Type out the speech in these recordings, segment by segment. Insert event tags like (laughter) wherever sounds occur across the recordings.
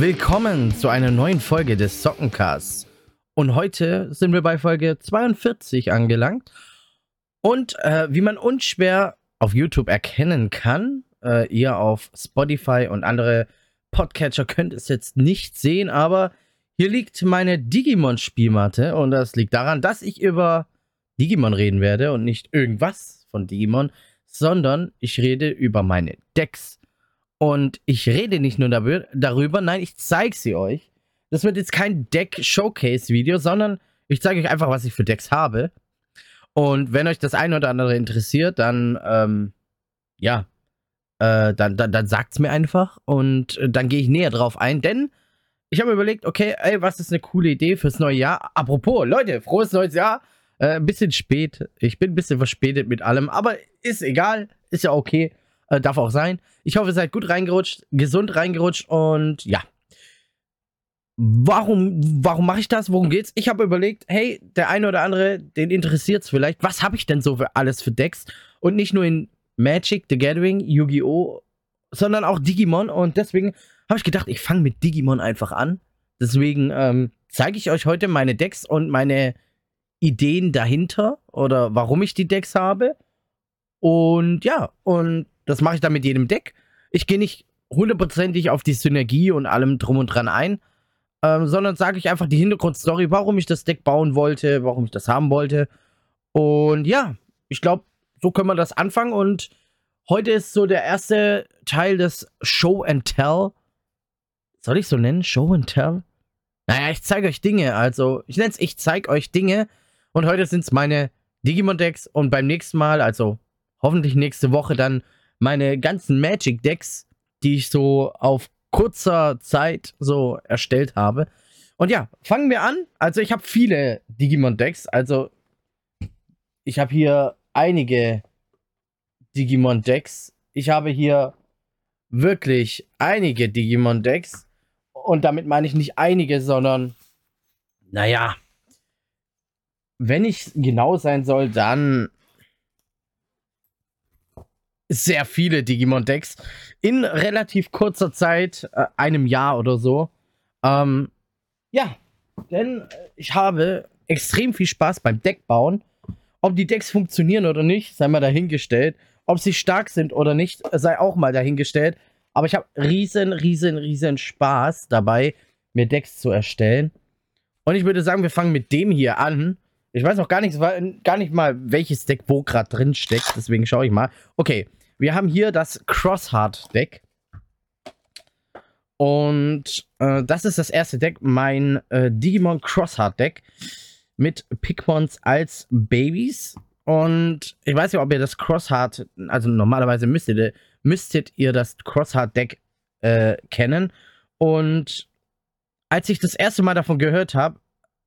Willkommen zu einer neuen Folge des Sockencasts. Und heute sind wir bei Folge 42 angelangt. Und äh, wie man unschwer auf YouTube erkennen kann, äh, ihr auf Spotify und andere Podcatcher könnt es jetzt nicht sehen, aber hier liegt meine Digimon-Spielmatte und das liegt daran, dass ich über Digimon reden werde und nicht irgendwas von Digimon, sondern ich rede über meine Decks. Und ich rede nicht nur darüber, nein, ich zeige sie euch. Das wird jetzt kein Deck-Showcase-Video, sondern ich zeige euch einfach, was ich für Decks habe. Und wenn euch das eine oder andere interessiert, dann, ähm, ja, äh, dann, dann, dann sagt's mir einfach und äh, dann gehe ich näher drauf ein, denn ich habe mir überlegt, okay, ey, was ist eine coole Idee fürs neue Jahr? Apropos, Leute, frohes neues Jahr. Äh, ein bisschen spät. Ich bin ein bisschen verspätet mit allem, aber ist egal. Ist ja okay. Äh, darf auch sein. Ich hoffe, ihr seid gut reingerutscht, gesund reingerutscht und ja. Warum, warum mache ich das? Worum geht's? Ich habe überlegt, hey, der eine oder andere, den interessiert es vielleicht. Was habe ich denn so für alles für Decks? Und nicht nur in Magic, The Gathering, Yu-Gi-Oh!, sondern auch Digimon. Und deswegen habe ich gedacht, ich fange mit Digimon einfach an. Deswegen ähm, zeige ich euch heute meine Decks und meine Ideen dahinter oder warum ich die Decks habe. Und ja, und das mache ich dann mit jedem Deck. Ich gehe nicht hundertprozentig auf die Synergie und allem drum und dran ein, ähm, sondern sage ich einfach die Hintergrundstory, warum ich das Deck bauen wollte, warum ich das haben wollte. Und ja, ich glaube, so können wir das anfangen. Und heute ist so der erste Teil des Show and Tell. Soll ich so nennen? Show and Tell? Naja, ich zeige euch Dinge. Also, ich nenne es, ich zeige euch Dinge. Und heute sind es meine Digimon-Decks. Und beim nächsten Mal, also hoffentlich nächste Woche, dann meine ganzen Magic-Decks, die ich so auf kurzer Zeit so erstellt habe. Und ja, fangen wir an. Also, ich habe viele Digimon-Decks. Also, ich habe hier einige Digimon-Decks. Ich habe hier wirklich einige Digimon-Decks. Und damit meine ich nicht einige, sondern, naja, wenn ich genau sein soll, dann sehr viele Digimon-Decks in relativ kurzer Zeit, äh, einem Jahr oder so. Ähm, ja, denn ich habe extrem viel Spaß beim Deckbauen ob die Decks funktionieren oder nicht, sei mal dahingestellt. Ob sie stark sind oder nicht, sei auch mal dahingestellt. Aber ich habe riesen, riesen, riesen Spaß dabei, mir Decks zu erstellen. Und ich würde sagen, wir fangen mit dem hier an. Ich weiß noch gar nicht, gar nicht mal, welches Deck wo gerade drin steckt. Deswegen schaue ich mal. Okay, wir haben hier das Crossheart-Deck. Und äh, das ist das erste Deck, mein äh, Digimon Crossheart-Deck mit Pikmons als Babys. Und ich weiß nicht, ob ihr das Crossheart, also normalerweise müsstet ihr, müsstet ihr das Crossheart-Deck äh, kennen. Und als ich das erste Mal davon gehört habe,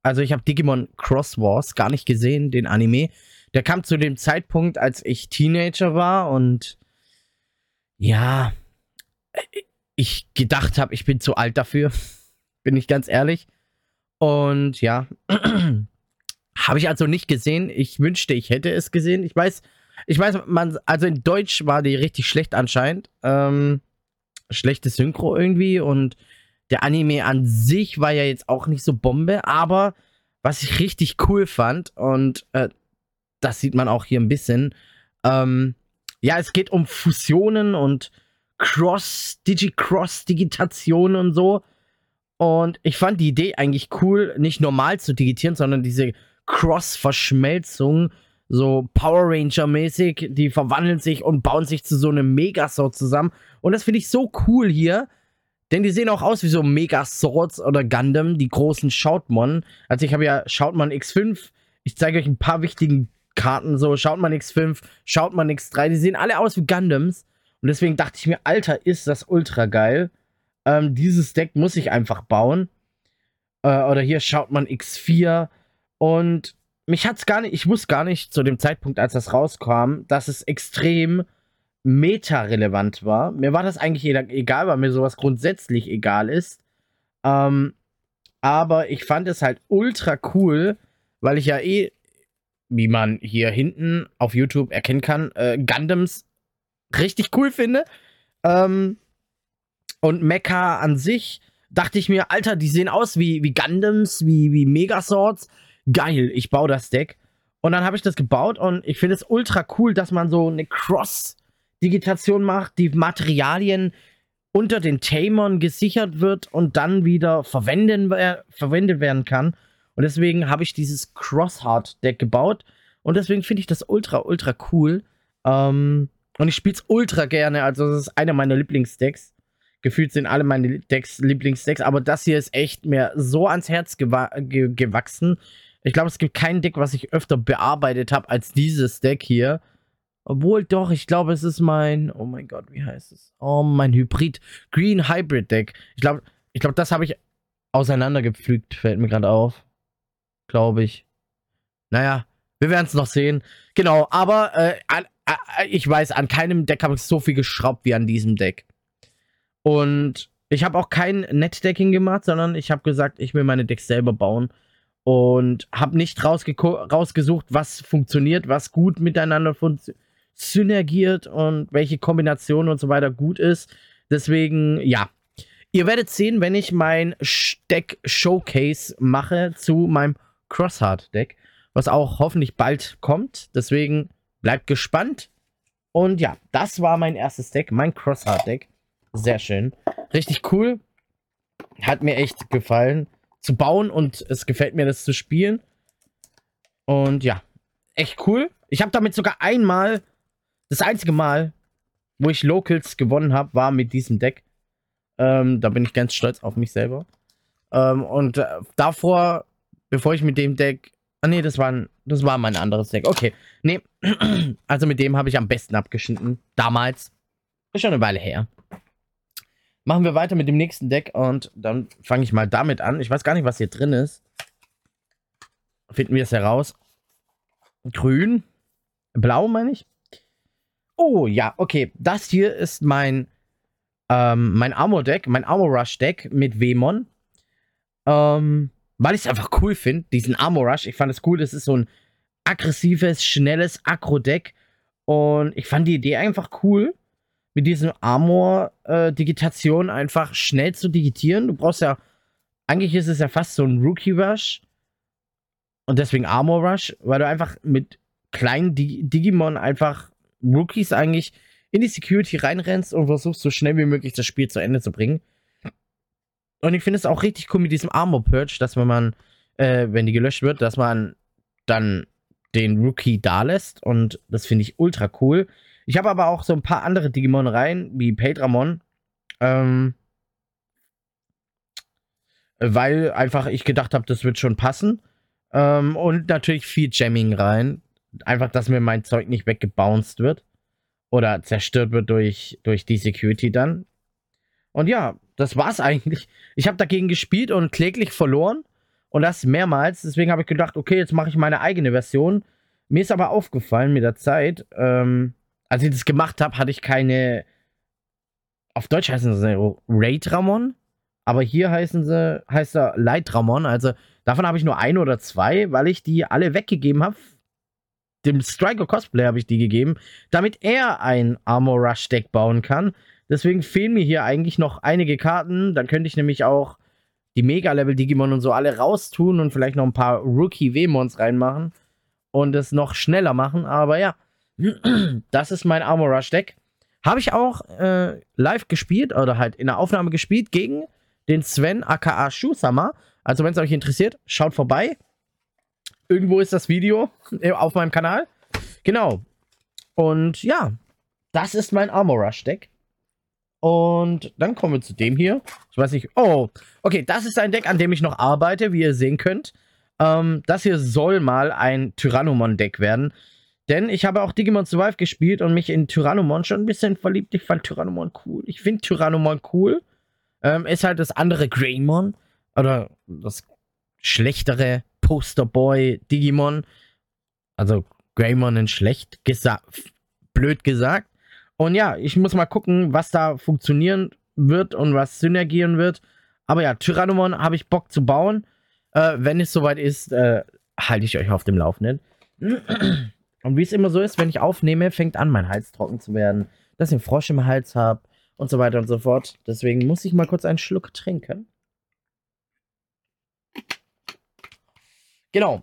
also ich habe Digimon Cross Wars gar nicht gesehen, den Anime. Der kam zu dem Zeitpunkt, als ich Teenager war und ja, ich gedacht habe, ich bin zu alt dafür. (laughs) bin ich ganz ehrlich. Und ja, (clears throat) Habe ich also nicht gesehen. Ich wünschte, ich hätte es gesehen. Ich weiß, ich weiß, man, also in Deutsch war die richtig schlecht anscheinend. Ähm, schlechtes Synchro irgendwie und der Anime an sich war ja jetzt auch nicht so Bombe, aber was ich richtig cool fand und äh, das sieht man auch hier ein bisschen, ähm, ja, es geht um Fusionen und Cross, Digi-Cross-Digitation und so. Und ich fand die Idee eigentlich cool, nicht normal zu digitieren, sondern diese Cross-Verschmelzung, so Power Ranger-mäßig. Die verwandeln sich und bauen sich zu so einem Megasword zusammen. Und das finde ich so cool hier. Denn die sehen auch aus wie so Megaswords oder Gundam, die großen Shoutmon. Also ich habe ja Shoutmon X5. Ich zeige euch ein paar wichtigen Karten. So Shoutmon X5, Shoutmon X3. Die sehen alle aus wie Gundams. Und deswegen dachte ich mir, Alter, ist das ultra geil. Ähm, dieses Deck muss ich einfach bauen. Äh, oder hier schaut man X4. Und mich hat's gar nicht, ich wusste gar nicht zu dem Zeitpunkt, als das rauskam, dass es extrem meta-relevant war. Mir war das eigentlich egal, weil mir sowas grundsätzlich egal ist. Ähm, aber ich fand es halt ultra cool, weil ich ja eh, wie man hier hinten auf YouTube erkennen kann, äh, Gundams richtig cool finde. Ähm, und Mecha an sich dachte ich mir, Alter, die sehen aus wie, wie Gundams, wie, wie Megaswords. Geil, ich baue das Deck. Und dann habe ich das gebaut und ich finde es ultra cool, dass man so eine Cross-Digitation macht, die Materialien unter den Tamern gesichert wird und dann wieder verwenden, verwendet werden kann. Und deswegen habe ich dieses Crossheart-Deck gebaut. Und deswegen finde ich das ultra, ultra cool. Ähm, und ich spiele es ultra gerne. Also, das ist einer meiner Lieblingsdecks. Gefühlt sind alle meine Decks Lieblingsdecks. Aber das hier ist echt mir so ans Herz gewa ge gewachsen. Ich glaube, es gibt kein Deck, was ich öfter bearbeitet habe als dieses Deck hier. Obwohl doch, ich glaube, es ist mein, oh mein Gott, wie heißt es? Oh, mein Hybrid, Green Hybrid Deck. Ich glaube, ich glaube, das habe ich auseinandergepflügt, fällt mir gerade auf. Glaube ich. Naja, wir werden es noch sehen. Genau, aber äh, äh, ich weiß, an keinem Deck habe ich so viel geschraubt wie an diesem Deck. Und ich habe auch kein Netdecking gemacht, sondern ich habe gesagt, ich will meine Decks selber bauen und habe nicht rausgesucht, was funktioniert, was gut miteinander synergiert und welche Kombination und so weiter gut ist. Deswegen, ja. Ihr werdet sehen, wenn ich mein Deck Showcase mache zu meinem Crossheart Deck, was auch hoffentlich bald kommt. Deswegen bleibt gespannt. Und ja, das war mein erstes Deck, mein Crossheart Deck. Sehr schön. Richtig cool. Hat mir echt gefallen zu bauen und es gefällt mir, das zu spielen. Und ja, echt cool. Ich habe damit sogar einmal, das einzige Mal, wo ich Locals gewonnen habe, war mit diesem Deck. Ähm, da bin ich ganz stolz auf mich selber. Ähm, und äh, davor, bevor ich mit dem Deck. Ah, nee, das war, das war mein anderes Deck. Okay. Nee, (clears throat) also mit dem habe ich am besten abgeschnitten. Damals. Ist schon eine Weile her. Machen wir weiter mit dem nächsten Deck und dann fange ich mal damit an. Ich weiß gar nicht, was hier drin ist. Finden wir es heraus. Grün. Blau, meine ich. Oh, ja, okay. Das hier ist mein, ähm, mein Armor-Deck, mein Armor-Rush-Deck mit Wemon. Ähm, weil ich es einfach cool finde, diesen Armor-Rush. Ich fand es cool, das ist so ein aggressives, schnelles Akro-Deck. Und ich fand die Idee einfach cool mit diesem Armor-Digitation äh, einfach schnell zu digitieren. Du brauchst ja, eigentlich ist es ja fast so ein Rookie-Rush. Und deswegen Armor Rush, weil du einfach mit kleinen Dig Digimon einfach Rookies eigentlich in die Security reinrennst und versuchst so schnell wie möglich das Spiel zu Ende zu bringen. Und ich finde es auch richtig cool mit diesem Armor Purge, dass wenn man, äh, wenn die gelöscht wird, dass man dann den Rookie da lässt. Und das finde ich ultra cool. Ich habe aber auch so ein paar andere Digimon rein, wie Pedramon. Ähm, weil einfach ich gedacht habe, das wird schon passen. Ähm, und natürlich viel Jamming rein. Einfach, dass mir mein Zeug nicht weggebounced wird. Oder zerstört wird durch, durch die Security dann. Und ja, das war's eigentlich. Ich habe dagegen gespielt und kläglich verloren. Und das mehrmals. Deswegen habe ich gedacht, okay, jetzt mache ich meine eigene Version. Mir ist aber aufgefallen mit der Zeit, ähm, als ich das gemacht habe, hatte ich keine. Auf Deutsch heißen sie Raid Ramon, aber hier heißen sie, heißt er Light Ramon. Also davon habe ich nur ein oder zwei, weil ich die alle weggegeben habe. Dem Striker Cosplay habe ich die gegeben, damit er ein Armor Rush Deck bauen kann. Deswegen fehlen mir hier eigentlich noch einige Karten. Dann könnte ich nämlich auch die Mega-Level Digimon und so alle raustun und vielleicht noch ein paar Rookie-W-Mons reinmachen und es noch schneller machen. Aber ja, (clears throat) das ist mein Armor Rush Deck. Habe ich auch äh, live gespielt oder halt in der Aufnahme gespielt gegen den Sven aka Shusama. Also wenn es euch interessiert, schaut vorbei. Irgendwo ist das Video (laughs) auf meinem Kanal. Genau. Und ja, das ist mein Armor Rush Deck. Und dann kommen wir zu dem hier. Ich weiß nicht. Oh, okay, das ist ein Deck, an dem ich noch arbeite, wie ihr sehen könnt. Ähm, das hier soll mal ein Tyrannomon-Deck werden. Denn ich habe auch Digimon Survive gespielt und mich in Tyrannomon schon ein bisschen verliebt. Ich fand Tyrannomon cool. Ich finde Tyrannomon cool. Ähm, ist halt das andere Greymon. Oder das schlechtere Posterboy Digimon. Also Greymon in schlecht gesagt. Blöd gesagt. Und ja, ich muss mal gucken, was da funktionieren wird und was synergieren wird. Aber ja, Tyrannomon habe ich Bock zu bauen. Äh, wenn es soweit ist, äh, halte ich euch auf dem Laufenden. Und wie es immer so ist, wenn ich aufnehme, fängt an, mein Hals trocken zu werden, dass ich einen Frosch im Hals habe und so weiter und so fort. Deswegen muss ich mal kurz einen Schluck trinken. Genau.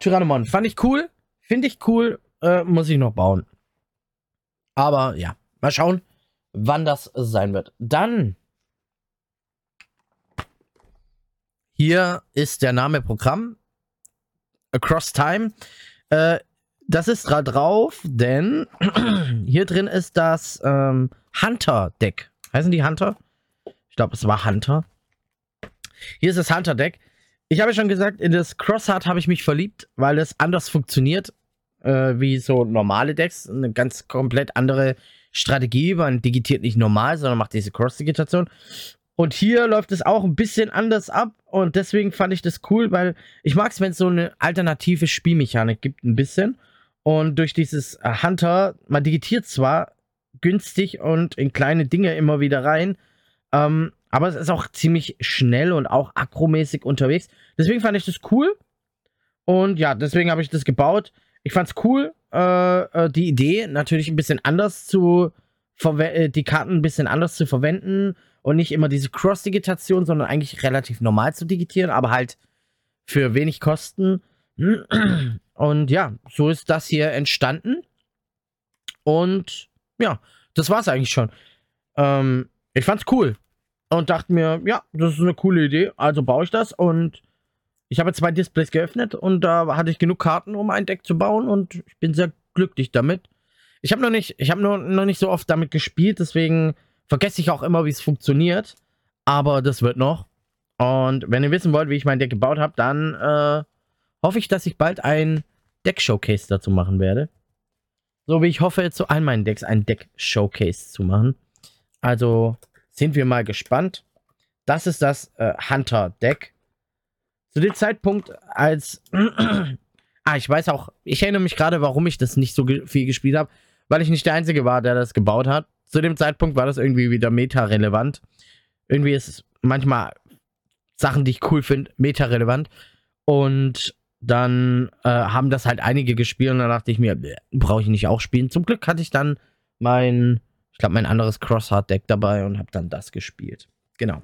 Tyrannomon. Fand ich cool. Finde ich cool. Äh, muss ich noch bauen. Aber ja, mal schauen, wann das sein wird. Dann. Hier ist der Name Programm. Across Time. Äh, das ist da drauf, denn (clears throat) hier drin ist das ähm, Hunter-Deck. Heißen die Hunter? Ich glaube, es war Hunter. Hier ist das Hunter-Deck. Ich habe ja schon gesagt, in das Crossheart habe ich mich verliebt, weil es anders funktioniert äh, wie so normale Decks. Eine ganz komplett andere Strategie. Man digitiert nicht normal, sondern macht diese Cross-Digitation. Und hier läuft es auch ein bisschen anders ab und deswegen fand ich das cool, weil ich mag es, wenn es so eine alternative Spielmechanik gibt, ein bisschen. Und durch dieses äh, Hunter, man digitiert zwar günstig und in kleine Dinge immer wieder rein, ähm, aber es ist auch ziemlich schnell und auch akromäßig unterwegs. Deswegen fand ich das cool. Und ja, deswegen habe ich das gebaut. Ich fand es cool, äh, äh, die Idee natürlich ein bisschen anders zu äh, die Karten ein bisschen anders zu verwenden und nicht immer diese Cross-Digitation, sondern eigentlich relativ normal zu digitieren, aber halt für wenig Kosten. Und ja, so ist das hier entstanden. Und ja, das war's eigentlich schon. Ähm, ich fand's cool und dachte mir, ja, das ist eine coole Idee, also baue ich das und ich habe zwei Displays geöffnet und da hatte ich genug Karten, um ein Deck zu bauen und ich bin sehr glücklich damit. Ich habe noch nicht, ich habe noch, noch nicht so oft damit gespielt, deswegen vergesse ich auch immer, wie es funktioniert. Aber das wird noch. Und wenn ihr wissen wollt, wie ich mein Deck gebaut habe, dann äh, hoffe ich, dass ich bald ein Deck-Showcase dazu machen werde. So wie ich hoffe, zu all meinen Decks ein Deck-Showcase zu machen. Also sind wir mal gespannt. Das ist das äh, Hunter-Deck. Zu dem Zeitpunkt, als. (clears throat) ah, ich weiß auch, ich erinnere mich gerade, warum ich das nicht so ge viel gespielt habe, weil ich nicht der Einzige war, der das gebaut hat. Zu dem Zeitpunkt war das irgendwie wieder meta-relevant. Irgendwie ist manchmal Sachen, die ich cool finde, meta-relevant. Und dann äh, haben das halt einige gespielt und dann dachte ich mir, brauche ich nicht auch spielen. Zum Glück hatte ich dann mein ich glaube, mein anderes Crossheart-Deck dabei und habe dann das gespielt. Genau.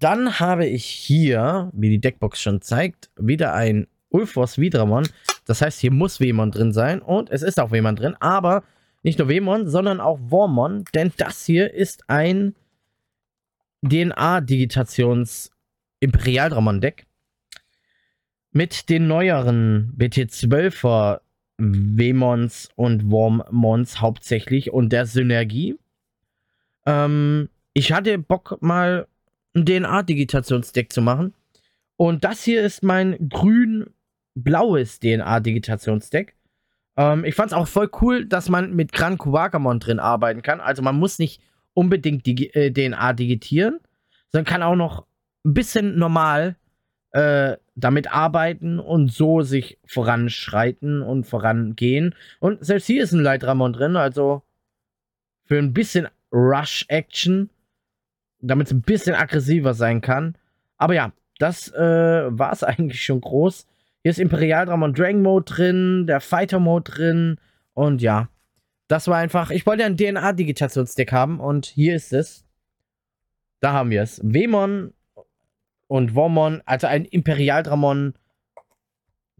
Dann habe ich hier, wie die Deckbox schon zeigt, wieder ein Ulfos Vidramon. Das heißt, hier muss Wemon drin sein und es ist auch Wemon drin, aber nicht nur Wemon, sondern auch Wormon, denn das hier ist ein DNA-Digitations-Imperialdramon-Deck mit den neueren BT12er Wemons und Wormmons hauptsächlich und der Synergie. Ähm, ich hatte Bock, mal ein DNA-Digitationsdeck zu machen. Und das hier ist mein grün-blaues DNA-Digitationsdeck. Ähm, ich fand es auch voll cool, dass man mit Gran Kuwagamon drin arbeiten kann. Also man muss nicht unbedingt Digi äh, DNA digitieren, sondern kann auch noch ein bisschen normal äh, damit arbeiten und so sich voranschreiten und vorangehen. Und selbst hier ist ein Leitramon drin, also für ein bisschen Rush-Action, damit es ein bisschen aggressiver sein kann. Aber ja, das äh, war es (laughs) eigentlich schon groß. Hier ist Imperial Dramon Dragon Mode drin, der Fighter Mode drin und ja, das war einfach, ich wollte ein DNA-Digitationsdeck haben und hier ist es. Da haben wir es. Wemon und Wormon, also ein Imperialdramon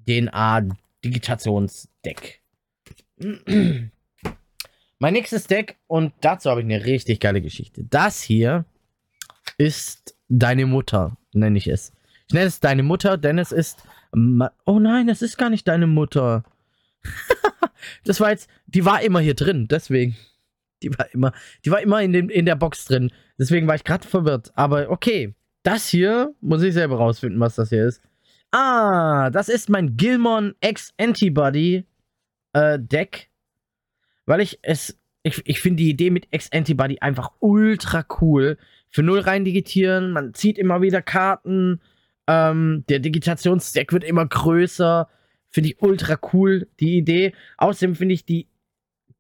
DNA-Digitationsdeck. (clears throat) mein nächstes Deck, und dazu habe ich eine richtig geile Geschichte. Das hier ist deine Mutter, nenne ich es. Ich nenne es deine Mutter, denn es ist. Oh nein, es ist gar nicht deine Mutter. (laughs) das war jetzt. Die war immer hier drin, deswegen. Die war immer. Die war immer in, dem, in der Box drin. Deswegen war ich gerade verwirrt. Aber okay. Das hier muss ich selber rausfinden, was das hier ist. Ah, das ist mein Gilmon X Antibody äh, Deck. Weil ich es. Ich, ich finde die Idee mit X Antibody einfach ultra cool. Für null rein digitieren, man zieht immer wieder Karten. Ähm, der Digitationsdeck wird immer größer. Finde ich ultra cool, die Idee. Außerdem finde ich die,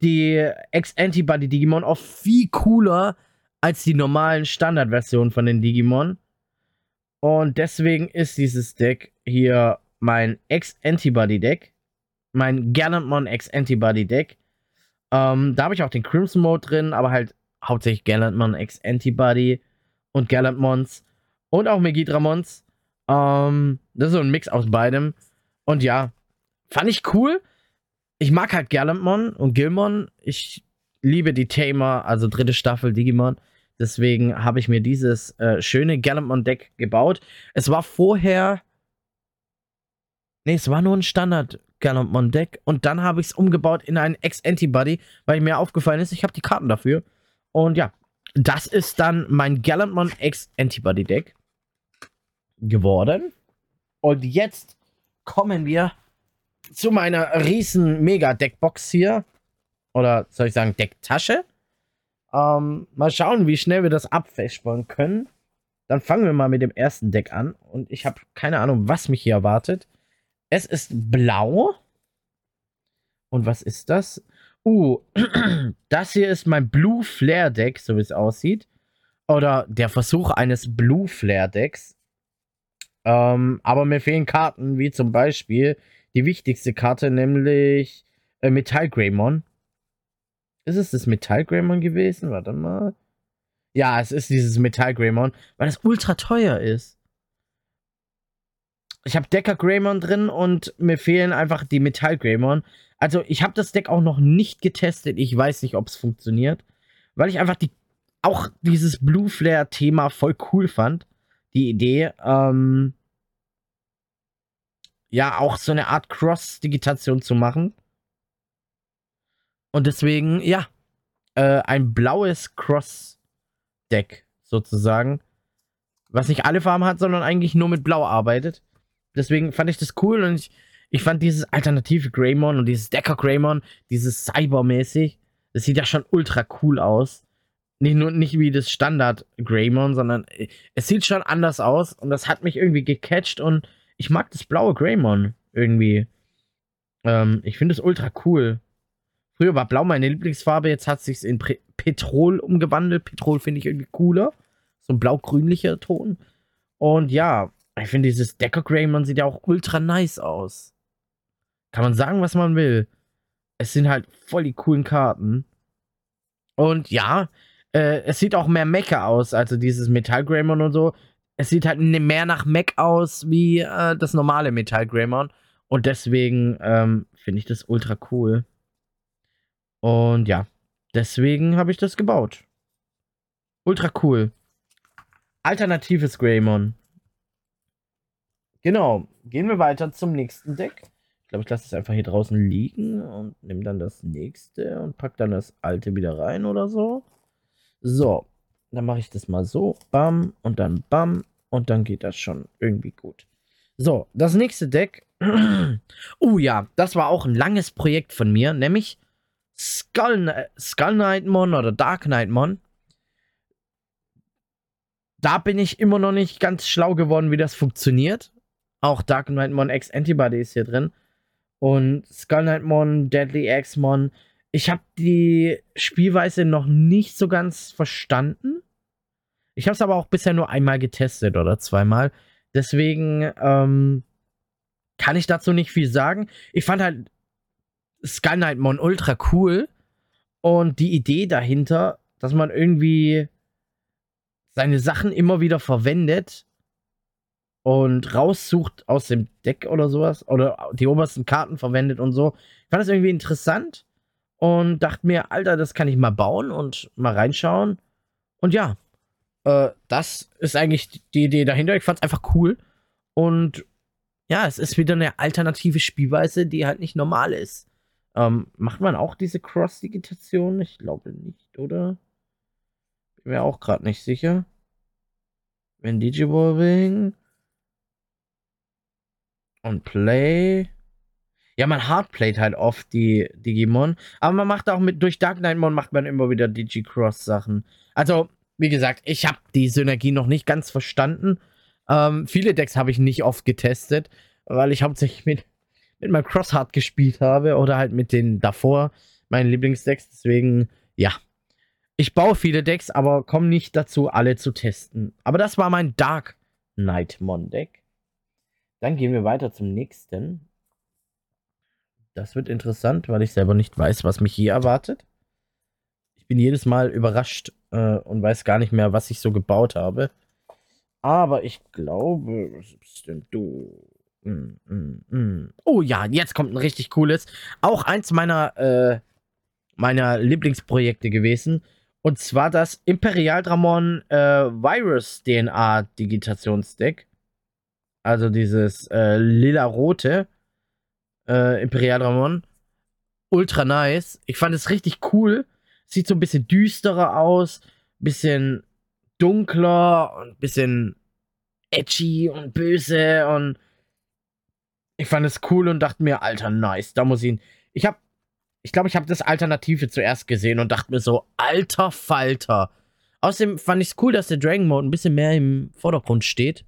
die X-Antibody-Digimon auch viel cooler als die normalen Standardversionen von den Digimon. Und deswegen ist dieses Deck hier mein Ex-Antibody-Deck. Mein Gallantmon Ex-Antibody-Deck. Ähm, da habe ich auch den Crimson Mode drin, aber halt hauptsächlich Gallantmon Ex-Antibody und Gallantmons und auch Megidramons. Ähm, das ist so ein Mix aus beidem. Und ja, fand ich cool. Ich mag halt Galantmon und Gilmon. Ich liebe die Tamer, also dritte Staffel Digimon. Deswegen habe ich mir dieses äh, schöne Galantmon-Deck gebaut. Es war vorher. Nee, es war nur ein Standard Galantmon-Deck. Und dann habe ich es umgebaut in ein Ex-Antibody, weil mir aufgefallen ist, ich habe die Karten dafür. Und ja, das ist dann mein Galantmon Ex-Antibody-Deck geworden. Und jetzt kommen wir zu meiner riesen Mega-Deckbox hier. Oder soll ich sagen Decktasche. Ähm, mal schauen, wie schnell wir das abfestbauen können. Dann fangen wir mal mit dem ersten Deck an. Und ich habe keine Ahnung, was mich hier erwartet. Es ist blau. Und was ist das? Uh, das hier ist mein Blue Flare Deck, so wie es aussieht. Oder der Versuch eines Blue Flare Decks. Ähm, aber mir fehlen Karten, wie zum Beispiel die wichtigste Karte, nämlich äh, Metall Greymon. Ist es das Metall Greymon gewesen? Warte mal. Ja, es ist dieses Metall Greymon, weil es ultra teuer ist. Ich habe Decker Greymon drin und mir fehlen einfach die Metall Greymon. Also, ich habe das Deck auch noch nicht getestet. Ich weiß nicht, ob es funktioniert, weil ich einfach die auch dieses Blue Flare Thema voll cool fand die Idee, ähm, ja, auch so eine Art Cross-Digitation zu machen. Und deswegen, ja, äh, ein blaues Cross-Deck sozusagen, was nicht alle Farben hat, sondern eigentlich nur mit Blau arbeitet. Deswegen fand ich das cool und ich, ich fand dieses alternative Greymon und dieses Decker Greymon, dieses Cybermäßig, das sieht ja schon ultra cool aus nicht nur nicht wie das Standard Greymon, sondern äh, es sieht schon anders aus und das hat mich irgendwie gecatcht und ich mag das blaue Greymon irgendwie. Ähm, ich finde es ultra cool. Früher war blau meine Lieblingsfarbe, jetzt hat sich in Pre Petrol umgewandelt. Petrol finde ich irgendwie cooler. So ein blau-grünlicher Ton. Und ja, ich finde dieses Decker Greymon sieht ja auch ultra nice aus. Kann man sagen, was man will. Es sind halt voll die coolen Karten. Und ja, äh, es sieht auch mehr Mecha aus, also dieses Metall Greymon und so. Es sieht halt ne, mehr nach Mech aus wie äh, das normale Metall Greymon. Und deswegen ähm, finde ich das ultra cool. Und ja, deswegen habe ich das gebaut. Ultra cool. Alternatives Greymon. Genau. Gehen wir weiter zum nächsten Deck. Ich glaube, ich lasse es einfach hier draußen liegen und nehme dann das nächste und pack dann das alte wieder rein oder so. So, dann mache ich das mal so. Bam und dann bam. Und dann geht das schon irgendwie gut. So, das nächste Deck. (clears throat) oh ja, das war auch ein langes Projekt von mir, nämlich Skull, Skull Knightmon oder Dark Knightmon. Da bin ich immer noch nicht ganz schlau geworden, wie das funktioniert. Auch Dark Knightmon X Antibody ist hier drin. Und Skull Knightmon, Deadly X-Mon ich habe die Spielweise noch nicht so ganz verstanden. Ich habe es aber auch bisher nur einmal getestet oder zweimal. Deswegen ähm, kann ich dazu nicht viel sagen. Ich fand halt Sky Knight Mon ultra cool. Und die Idee dahinter, dass man irgendwie seine Sachen immer wieder verwendet und raussucht aus dem Deck oder sowas. Oder die obersten Karten verwendet und so. Ich fand das irgendwie interessant und dachte mir, Alter, das kann ich mal bauen und mal reinschauen. Und ja, äh, das ist eigentlich die Idee dahinter. Ich fand es einfach cool. Und ja, es ist wieder eine alternative Spielweise, die halt nicht normal ist. Ähm, macht man auch diese Cross-Digitation? Ich glaube nicht, oder? Bin mir auch gerade nicht sicher. Wenn Digivolving und Play. Ja, man hardplayt halt oft die Digimon. Aber man macht auch mit, durch Dark Knightmon macht man immer wieder Digi-Cross-Sachen. Also, wie gesagt, ich habe die Synergie noch nicht ganz verstanden. Ähm, viele Decks habe ich nicht oft getestet, weil ich hauptsächlich mit, mit meinem Crosshard gespielt habe oder halt mit den davor, meinen Lieblingsdecks. Deswegen, ja. Ich baue viele Decks, aber komme nicht dazu, alle zu testen. Aber das war mein Dark Knightmon Deck. Dann gehen wir weiter zum nächsten. Das wird interessant, weil ich selber nicht weiß, was mich hier erwartet. Ich bin jedes Mal überrascht äh, und weiß gar nicht mehr, was ich so gebaut habe. Aber ich glaube, was bist denn du? Mm, mm, mm. Oh ja, jetzt kommt ein richtig cooles. Auch eins meiner, äh, meiner Lieblingsprojekte gewesen. Und zwar das Imperial Dramon äh, Virus DNA Digitationsdeck. Also dieses äh, lila-rote äh, Imperial Dramon. Ultra nice. Ich fand es richtig cool. Sieht so ein bisschen düsterer aus. Bisschen dunkler und bisschen edgy und böse und ich fand es cool und dachte mir, alter, nice, da muss ich ihn. Ich hab, ich glaube, ich habe das Alternative zuerst gesehen und dachte mir so, alter Falter. Außerdem fand ich es cool, dass der Dragon Mode ein bisschen mehr im Vordergrund steht.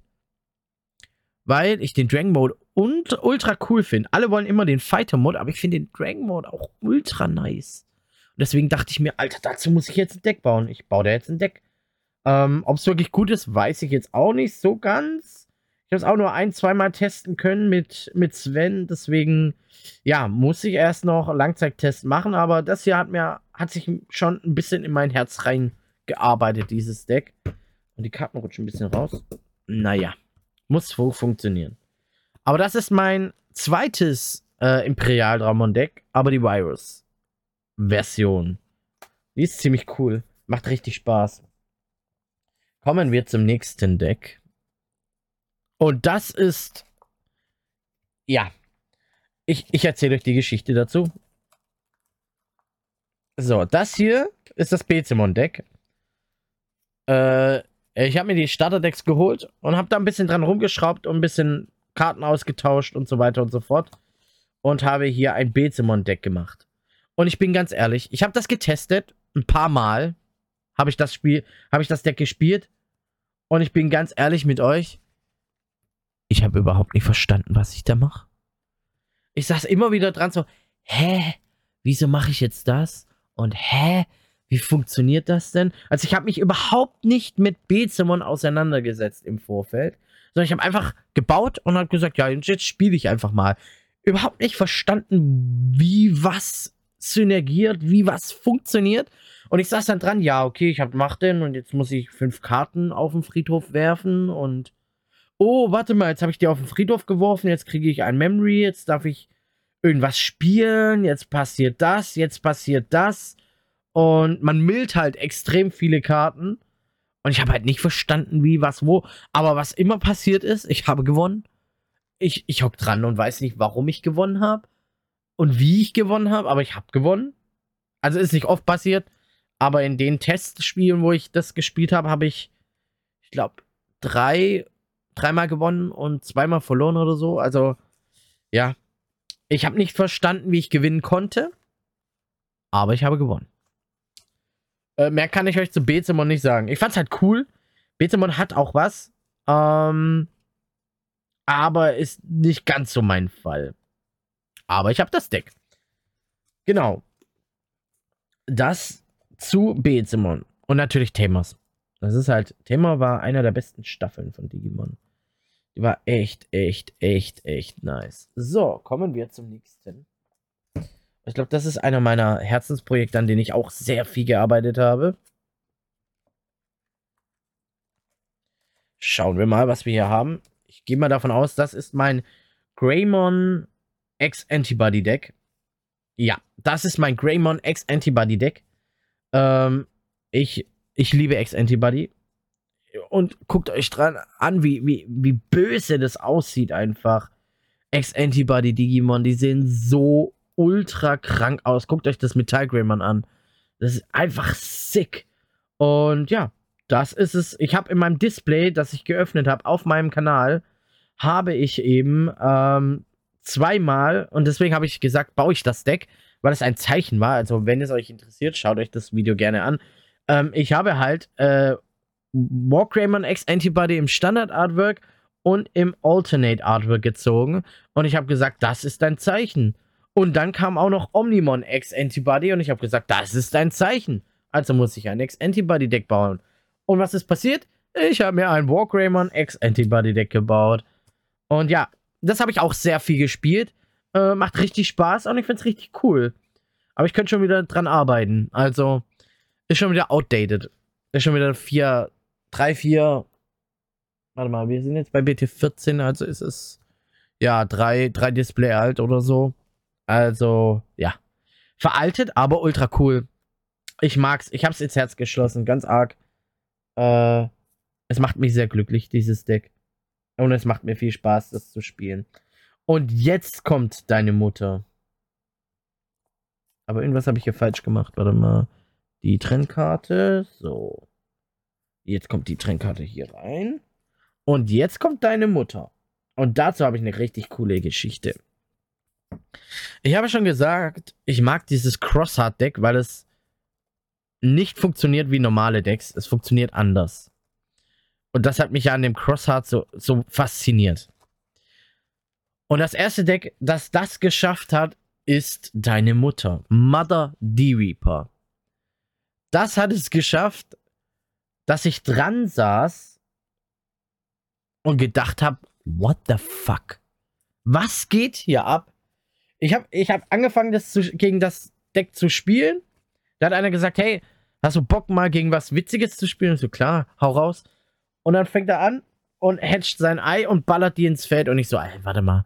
Weil ich den Dragon Mode und ultra cool finde. Alle wollen immer den Fighter Mode, aber ich finde den Dragon Mode auch ultra nice. Und deswegen dachte ich mir, Alter, dazu muss ich jetzt ein Deck bauen. Ich baue da jetzt ein Deck. Ähm, Ob es wirklich gut ist, weiß ich jetzt auch nicht so ganz. Ich habe es auch nur ein, zweimal testen können mit, mit Sven. Deswegen, ja, muss ich erst noch Langzeittest machen. Aber das hier hat mir, hat sich schon ein bisschen in mein Herz reingearbeitet, dieses Deck. Und die Karten rutschen ein bisschen raus. Naja, muss funktionieren. Aber das ist mein zweites äh, Imperial Dramon Deck, aber die Virus-Version. Die ist ziemlich cool. Macht richtig Spaß. Kommen wir zum nächsten Deck. Und das ist. Ja. Ich, ich erzähle euch die Geschichte dazu. So, das hier ist das Bezemon-Deck. Äh, ich habe mir die Starter-Decks geholt und habe da ein bisschen dran rumgeschraubt und ein bisschen Karten ausgetauscht und so weiter und so fort. Und habe hier ein Bezemon-Deck gemacht. Und ich bin ganz ehrlich, ich habe das getestet, ein paar Mal habe ich das Spiel, habe ich das Deck gespielt und ich bin ganz ehrlich mit euch. Ich habe überhaupt nicht verstanden, was ich da mache. Ich saß immer wieder dran so, hä? Wieso mache ich jetzt das? Und hä? Wie funktioniert das denn? Also ich habe mich überhaupt nicht mit Bezemon auseinandergesetzt im Vorfeld, sondern ich habe einfach gebaut und habe gesagt, ja, jetzt spiele ich einfach mal. Überhaupt nicht verstanden, wie was synergiert, wie was funktioniert. Und ich saß dann dran, ja, okay, ich hab, mach den und jetzt muss ich fünf Karten auf den Friedhof werfen und oh, warte mal, jetzt habe ich die auf den Friedhof geworfen, jetzt kriege ich ein Memory, jetzt darf ich irgendwas spielen, jetzt passiert das, jetzt passiert das. Und man mildt halt extrem viele Karten. Und ich habe halt nicht verstanden, wie, was, wo. Aber was immer passiert ist, ich habe gewonnen. Ich, ich hock dran und weiß nicht, warum ich gewonnen habe. Und wie ich gewonnen habe, aber ich habe gewonnen. Also ist nicht oft passiert. Aber in den Testspielen, wo ich das gespielt habe, habe ich, ich glaube, drei, dreimal gewonnen und zweimal verloren oder so. Also, ja. Ich habe nicht verstanden, wie ich gewinnen konnte. Aber ich habe gewonnen. Äh, mehr kann ich euch zu Bezemon nicht sagen. Ich fand's halt cool. Bezemon hat auch was. Ähm, aber ist nicht ganz so mein Fall. Aber ich habe das Deck. Genau. Das zu Bezemon. Und natürlich Themos. Das ist halt, Thema war einer der besten Staffeln von Digimon. Die war echt, echt, echt, echt nice. So, kommen wir zum nächsten. Ich glaube, das ist einer meiner Herzensprojekte, an denen ich auch sehr viel gearbeitet habe. Schauen wir mal, was wir hier haben. Ich gehe mal davon aus, das ist mein Greymon X Antibody Deck. Ja, das ist mein Greymon X Antibody Deck. Ähm, ich, ich liebe Ex-Antibody. Und guckt euch dran an, wie, wie, wie böse das aussieht einfach. Ex-Antibody Digimon, die sehen so ultra krank aus. Guckt euch das Metall Greymon an. Das ist einfach sick. Und ja, das ist es. Ich habe in meinem Display, das ich geöffnet habe, auf meinem Kanal, habe ich eben ähm, zweimal, und deswegen habe ich gesagt, baue ich das Deck, weil es ein Zeichen war. Also, wenn es euch interessiert, schaut euch das Video gerne an. Ähm, ich habe halt äh, Warcraven X Antibody im Standard Artwork und im Alternate Artwork gezogen. Und ich habe gesagt, das ist ein Zeichen. Und dann kam auch noch Omnimon X Antibody und ich habe gesagt, das ist ein Zeichen. Also muss ich ein X Antibody Deck bauen. Und was ist passiert? Ich habe mir ein Warcraven X Antibody Deck gebaut. Und ja, das habe ich auch sehr viel gespielt. Äh, macht richtig Spaß und ich finde es richtig cool. Aber ich könnte schon wieder dran arbeiten. Also, ist schon wieder outdated. Ist schon wieder vier, drei, vier, Warte mal, wir sind jetzt bei BT14, also ist es ja drei, drei Display alt oder so. Also, ja. Veraltet, aber ultra cool. Ich mag's. Ich hab's ins Herz geschlossen, ganz arg. Äh, es macht mich sehr glücklich, dieses Deck. Und es macht mir viel Spaß, das zu spielen. Und jetzt kommt deine Mutter. Aber irgendwas habe ich hier falsch gemacht. Warte mal. Die Trennkarte. So. Jetzt kommt die Trennkarte hier rein. Und jetzt kommt deine Mutter. Und dazu habe ich eine richtig coole Geschichte. Ich habe schon gesagt, ich mag dieses Crossheart-Deck, weil es nicht funktioniert wie normale Decks. Es funktioniert anders. Und das hat mich ja an dem Crossheart so, so fasziniert. Und das erste Deck, das das geschafft hat, ist deine Mutter. Mother D-Reaper. Das hat es geschafft, dass ich dran saß und gedacht habe, what the fuck? Was geht hier ab? Ich habe ich hab angefangen, das zu, gegen das Deck zu spielen. Da hat einer gesagt, hey, hast du Bock mal gegen was Witziges zu spielen? Und so, klar, hau raus. Und dann fängt er an und hatcht sein Ei und ballert die ins Feld. Und ich so, ey, warte mal.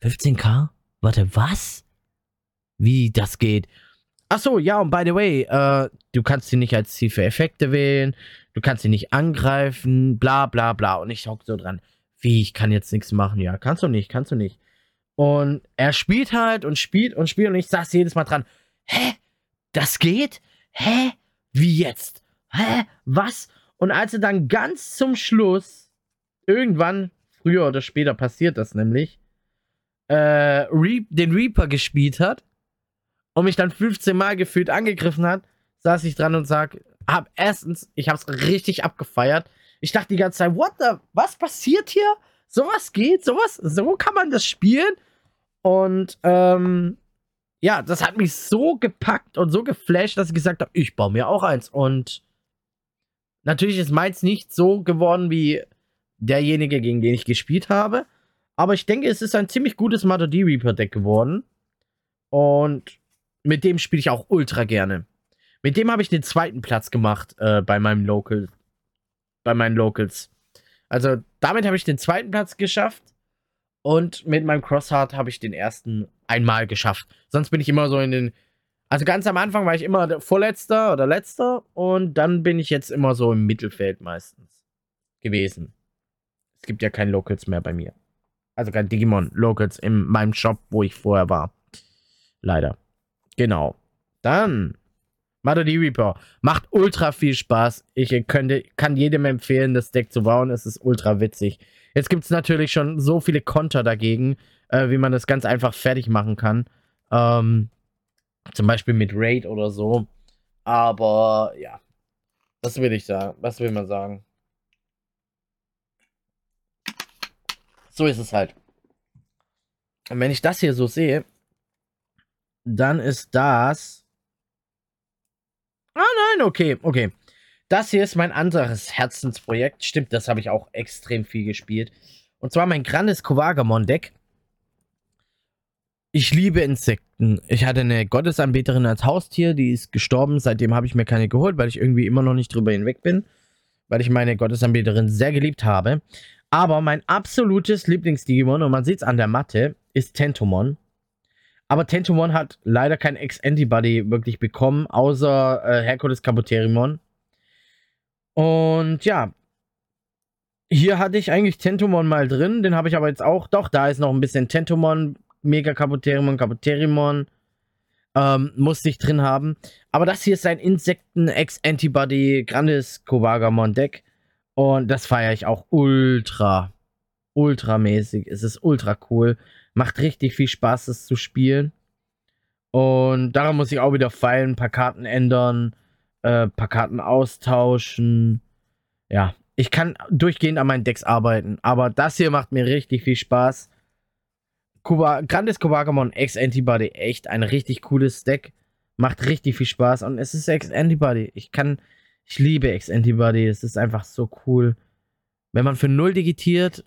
15k? Warte, was? Wie das geht? Ach so, ja, und by the way, äh, du kannst sie nicht als Ziel für Effekte wählen, du kannst sie nicht angreifen, bla bla bla. Und ich hock so dran, wie, ich kann jetzt nichts machen. Ja, kannst du nicht, kannst du nicht. Und er spielt halt und spielt und spielt und ich saß jedes Mal dran, hä? Das geht? Hä? Wie jetzt? Hä? Was? Und als er dann ganz zum Schluss, irgendwann, früher oder später passiert das nämlich, äh, Re den Reaper gespielt hat und mich dann 15 Mal gefühlt angegriffen hat, saß ich dran und sag, hab erstens, ich hab's richtig abgefeiert. Ich dachte die ganze Zeit, what the, was passiert hier? Sowas geht, sowas, so kann man das spielen. Und ähm, ja, das hat mich so gepackt und so geflasht, dass ich gesagt habe, ich baue mir auch eins. Und natürlich ist meins nicht so geworden wie derjenige, gegen den ich gespielt habe. Aber ich denke, es ist ein ziemlich gutes D Reaper Deck geworden. Und mit dem spiele ich auch ultra gerne. Mit dem habe ich den zweiten Platz gemacht äh, bei meinem Local. Bei meinen Locals. Also damit habe ich den zweiten Platz geschafft. Und mit meinem Crossheart habe ich den ersten einmal geschafft. Sonst bin ich immer so in den. Also ganz am Anfang war ich immer der Vorletzter oder Letzter. Und dann bin ich jetzt immer so im Mittelfeld meistens gewesen. Es gibt ja keine Locals mehr bei mir. Also kein Digimon Locals in meinem Shop, wo ich vorher war. Leider. Genau. Dann D Reaper. Macht ultra viel Spaß. Ich könnte, kann jedem empfehlen, das Deck zu bauen. Es ist ultra witzig. Jetzt gibt es natürlich schon so viele Konter dagegen, äh, wie man das ganz einfach fertig machen kann. Ähm, zum Beispiel mit Raid oder so. Aber ja. Was will ich sagen? Was will man sagen? So ist es halt. Und wenn ich das hier so sehe, dann ist das. Ah nein, okay, okay. Das hier ist mein anderes Herzensprojekt. Stimmt, das habe ich auch extrem viel gespielt. Und zwar mein Grandes Kovagamon Deck. Ich liebe Insekten. Ich hatte eine Gottesanbeterin als Haustier, die ist gestorben. Seitdem habe ich mir keine geholt, weil ich irgendwie immer noch nicht drüber hinweg bin. Weil ich meine Gottesanbeterin sehr geliebt habe. Aber mein absolutes Lieblings-Digimon, und man sieht es an der Matte, ist Tentomon. Aber Tentomon hat leider kein Ex-Antibody wirklich bekommen, außer äh, Herkules Kabuterimon. Und ja, hier hatte ich eigentlich Tentomon mal drin, den habe ich aber jetzt auch, doch, da ist noch ein bisschen Tentomon, Mega Kabuterimon, Kabuterimon, ähm, musste ich drin haben. Aber das hier ist ein Insekten-Ex-Antibody Grandes Kovagamon Deck. Und das feiere ich auch ultra, ultramäßig. Es ist ultra cool. Macht richtig viel Spaß, das zu spielen. Und daran muss ich auch wieder feilen, ein paar Karten ändern, äh, paar Karten austauschen. Ja, ich kann durchgehend an meinen Decks arbeiten, aber das hier macht mir richtig viel Spaß. Kuba, Grandes Kobagamon X-Antibody, echt ein richtig cooles Deck. Macht richtig viel Spaß und es ist X-Antibody. Ich kann, ich liebe X-Antibody, es ist einfach so cool. Wenn man für 0 digitiert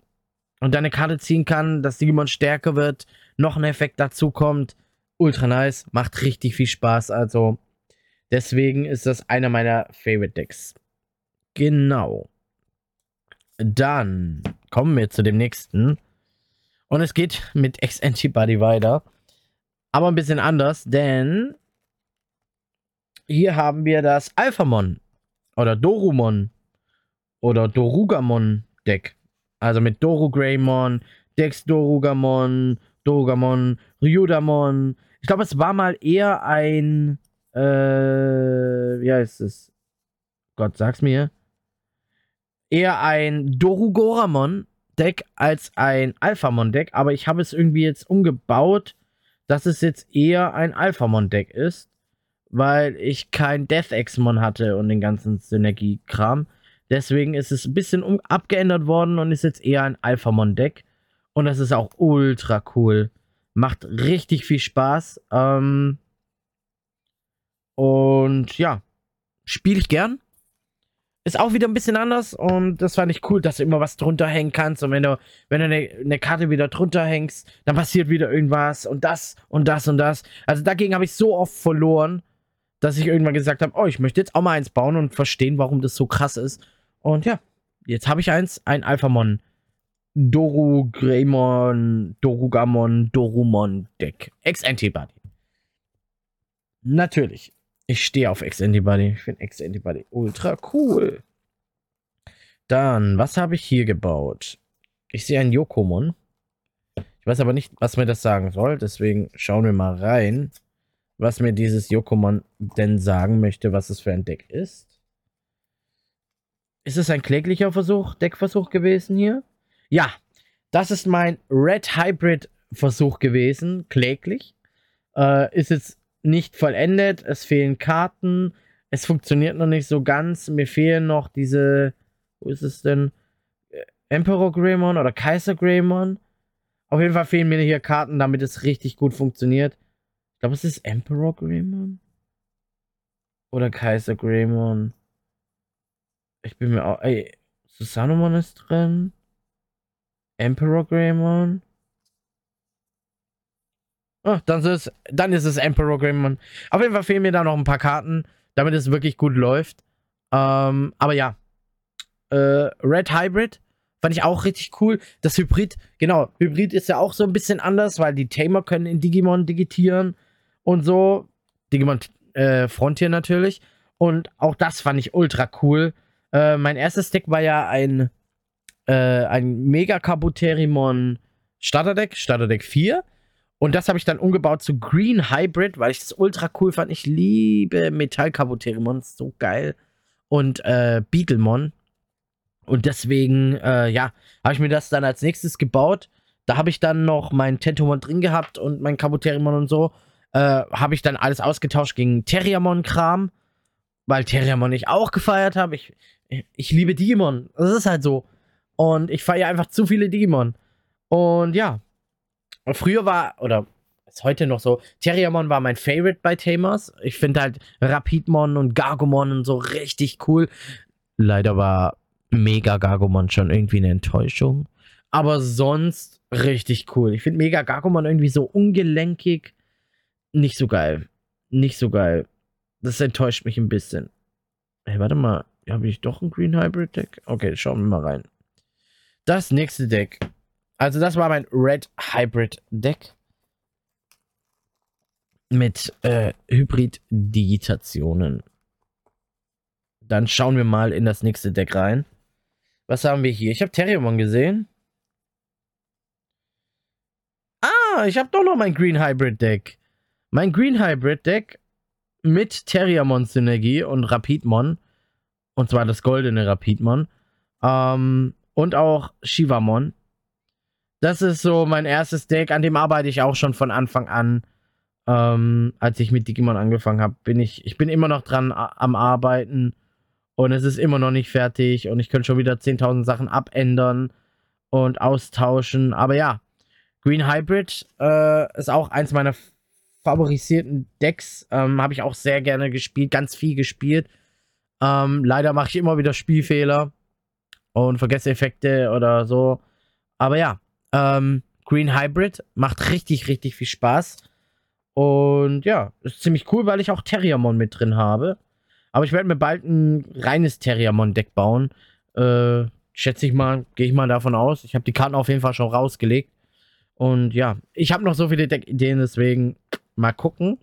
und dann eine Karte ziehen kann, dass Digimon stärker wird, noch ein Effekt dazu kommt, ultra nice, macht richtig viel Spaß. Also deswegen ist das einer meiner Favorite Decks. Genau. Dann kommen wir zu dem nächsten. Und es geht mit Ex-Antibody weiter. Aber ein bisschen anders, denn hier haben wir das Alphamon oder Dorumon oder Dorugamon Deck. Also mit Dorugraymon, Dex Dorugamon, Dorugamon, Ryudamon. Ich glaube, es war mal eher ein, äh, wie heißt es? Gott, sag's mir. Eher ein Dorugoramon Deck als ein Alphamon Deck, aber ich habe es irgendwie jetzt umgebaut, dass es jetzt eher ein Alphamon Deck ist, weil ich kein Death X-Mon hatte und den ganzen Synergie-Kram. Deswegen ist es ein bisschen um abgeändert worden und ist jetzt eher ein Alphamon Deck. Und das ist auch ultra cool. Macht richtig viel Spaß. Ähm und ja, spiele ich gern. Ist auch wieder ein bisschen anders und das fand ich cool, dass du immer was drunter hängen kannst. Und wenn du, wenn du eine, eine Karte wieder drunter hängst, dann passiert wieder irgendwas und das und das und das. Also dagegen habe ich so oft verloren, dass ich irgendwann gesagt habe, oh, ich möchte jetzt auch mal eins bauen und verstehen, warum das so krass ist. Und ja, jetzt habe ich eins, ein Alphamon. Doru Greymon, Dorugamon, Dorumon Deck. Ex-Antibody. Natürlich. Ich stehe auf Ex-Antibody. Ich finde Ex-Antibody ultra cool. Dann, was habe ich hier gebaut? Ich sehe ein Yokomon. Ich weiß aber nicht, was mir das sagen soll. Deswegen schauen wir mal rein, was mir dieses Yokomon denn sagen möchte, was es für ein Deck ist. Ist es ein kläglicher Versuch, Deckversuch gewesen hier? Ja, das ist mein Red Hybrid Versuch gewesen. Kläglich. Äh, ist jetzt nicht vollendet, es fehlen Karten, es funktioniert noch nicht so ganz, mir fehlen noch diese, wo ist es denn? Äh, Emperor Greymon oder Kaiser Greymon. Auf jeden Fall fehlen mir hier Karten, damit es richtig gut funktioniert. Ich glaube, es ist Emperor Greymon. Oder Kaiser Greymon. Ich bin mir auch. Ey, Susanomon ist drin. Emperor Greymon. Oh, dann, ist, dann ist es Emperor Greymon. Auf jeden Fall fehlen mir da noch ein paar Karten, damit es wirklich gut läuft. Ähm, aber ja. Äh, Red Hybrid fand ich auch richtig cool. Das Hybrid, genau, Hybrid ist ja auch so ein bisschen anders, weil die Tamer können in Digimon digitieren und so. Digimon äh, Frontier natürlich. Und auch das fand ich ultra cool. Äh, mein erstes Deck war ja ein, äh, ein Mega Kabuterimon Starterdeck, Starterdeck 4. Und das habe ich dann umgebaut zu Green Hybrid, weil ich das ultra cool fand. Ich liebe Metall-Kabuterimon, so geil. Und äh, Beetlemon. Und deswegen, äh, ja, habe ich mir das dann als nächstes gebaut. Da habe ich dann noch mein Tentomon drin gehabt und mein Kabuterimon und so. Äh, habe ich dann alles ausgetauscht gegen Terriamon-Kram. Weil Terriamon ich auch gefeiert habe. Ich, ich liebe Digimon. Das ist halt so. Und ich feiere einfach zu viele Digimon. Und ja, früher war, oder ist heute noch so, Terriermon war mein Favorite bei Tamers. Ich finde halt Rapidmon und Gargomon und so richtig cool. Leider war Mega Gargomon schon irgendwie eine Enttäuschung. Aber sonst richtig cool. Ich finde Mega Gargomon irgendwie so ungelenkig. Nicht so geil. Nicht so geil. Das enttäuscht mich ein bisschen. Hey, warte mal. Habe ich doch ein Green Hybrid Deck? Okay, schauen wir mal rein. Das nächste Deck also das war mein Red Hybrid Deck mit äh, Hybrid-Digitationen. Dann schauen wir mal in das nächste Deck rein. Was haben wir hier? Ich habe Terriermon gesehen. Ah, ich habe doch noch mein Green Hybrid Deck. Mein Green Hybrid Deck mit Terriermon Synergie und Rapidmon. Und zwar das goldene Rapidmon. Ähm, und auch Shivamon. Das ist so mein erstes Deck, an dem arbeite ich auch schon von Anfang an. Ähm, als ich mit Digimon angefangen habe, bin ich, ich bin immer noch dran am Arbeiten und es ist immer noch nicht fertig und ich könnte schon wieder 10.000 Sachen abändern und austauschen. Aber ja, Green Hybrid äh, ist auch eins meiner favorisierten Decks. Ähm, habe ich auch sehr gerne gespielt, ganz viel gespielt. Ähm, leider mache ich immer wieder Spielfehler und vergesse Effekte oder so. Aber ja, ähm, Green Hybrid macht richtig, richtig viel Spaß. Und ja, ist ziemlich cool, weil ich auch Terriermon mit drin habe. Aber ich werde mir bald ein reines Terriermon-Deck bauen. Äh, Schätze ich mal, gehe ich mal davon aus. Ich habe die Karten auf jeden Fall schon rausgelegt. Und ja, ich habe noch so viele Deck-Ideen, deswegen mal gucken.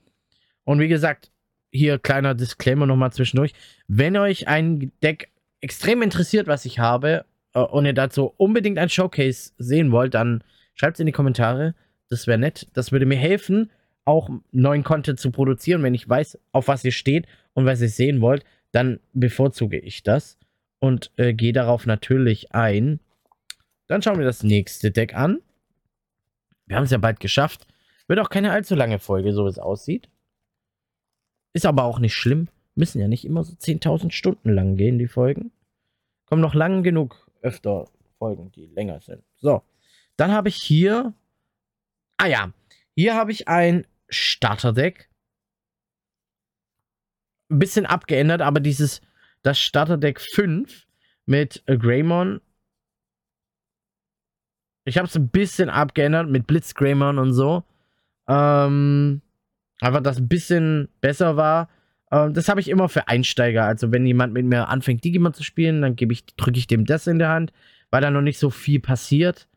Und wie gesagt, hier kleiner Disclaimer nochmal zwischendurch. Wenn euch ein Deck extrem interessiert, was ich habe, äh, und ihr dazu unbedingt ein Showcase sehen wollt, dann schreibt es in die Kommentare. Das wäre nett. Das würde mir helfen, auch neuen Content zu produzieren. Wenn ich weiß, auf was ihr steht und was ihr sehen wollt, dann bevorzuge ich das und äh, gehe darauf natürlich ein. Dann schauen wir das nächste Deck an. Wir haben es ja bald geschafft. Wird auch keine allzu lange Folge, so wie es aussieht. Ist aber auch nicht schlimm. Müssen ja nicht immer so 10.000 Stunden lang gehen, die Folgen. Kommen noch lang genug öfter Folgen, die länger sind. So, dann habe ich hier... Ah ja, hier habe ich ein Starterdeck. Ein bisschen abgeändert, aber dieses, das Starterdeck 5 mit Greymon. Ich habe es ein bisschen abgeändert mit Blitz Greymon und so. Ähm, einfach, dass ein bisschen besser war. Ähm, das habe ich immer für Einsteiger. Also, wenn jemand mit mir anfängt, Digimon zu spielen, dann ich, drücke ich dem das in der Hand, weil da noch nicht so viel passiert.